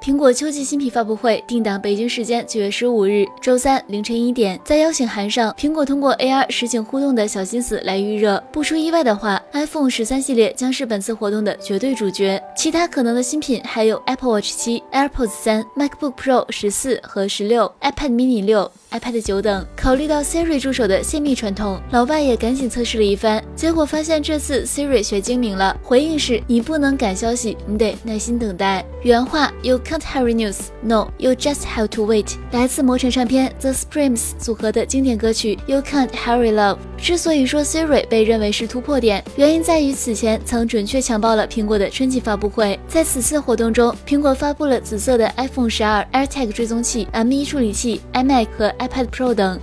苹果秋季新品发布会定档北京时间九月十五日周三凌晨一点，在邀请函上，苹果通过 AR 实景互动的小心思来预热。不出意外的话，iPhone 十三系列将是本次活动的绝对主角。其他可能的新品还有 Apple Watch 七、AirPods 三、MacBook Pro 十四和十六、iPad Mini 六。iPad 九等，考虑到 Siri 助手的泄密传统，老外也赶紧测试了一番，结果发现这次 Siri 学精明了，回应是：你不能赶消息，你得耐心等待。原话又 can't hurry news, no, you just have to wait。来自魔城唱片 The Supremes 组合的经典歌曲 You can't hurry love。之所以说 Siri 被认为是突破点，原因在于此前曾准确强暴了苹果的春季发布会。在此次活动中，苹果发布了紫色的 iPhone 十二 AirTag 追踪器、M1 处理器、iMac 和 iPad Pro 等。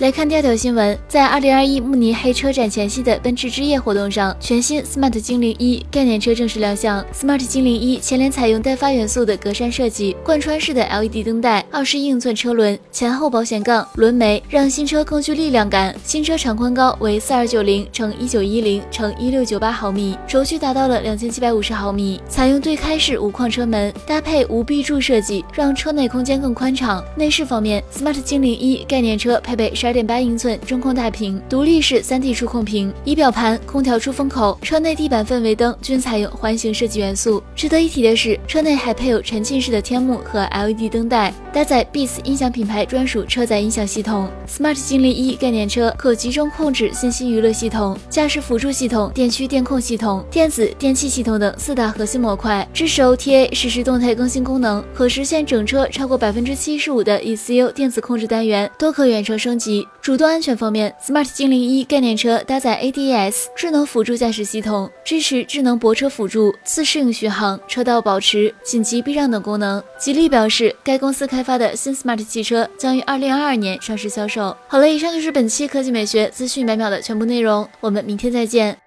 来看第二条新闻，在2021慕尼黑车展前夕的奔驰之夜活动上，全新 Smart 精灵一概念车正式亮相。Smart 精灵一前脸采用带发元素的格栅设计，贯穿式的 LED 灯带，二十英寸车轮，前后保险杠，轮眉让新车更具力量感。新车长宽高为四二九零乘一九一零乘一六九八毫米，轴距达到了两千七百五十毫米，采用对开式无框车门，搭配无壁柱设计，让车内空间更宽敞。内饰方面，Smart 精灵一概念车配备。十二点八英寸中控大屏，独立式三 D 触控屏，仪表盘、空调出风口、车内地板氛围灯均采用环形设计元素。值得一提的是，车内还配有沉浸式的天幕和 LED 灯带，搭载 Beats 音响品牌专属车载音响系统。Smart 精灵一概念车可集中控制信息娱乐系统、驾驶辅助系统、电驱电控系统、电子电气系统等四大核心模块，支持 OTA 实时动态更新功能，可实现整车超过百分之七十五的 ECU 电子控制单元都可远程升级。主动安全方面，Smart 精灵一概念车搭载 ADAS 智能辅助驾驶系统，支持智能泊车辅助、自适应巡航、车道保持、紧急避让等功能。吉利表示，该公司开发的新 Smart 汽车将于二零二二年上市销售。好了，以上就是本期科技美学资讯百秒的全部内容，我们明天再见。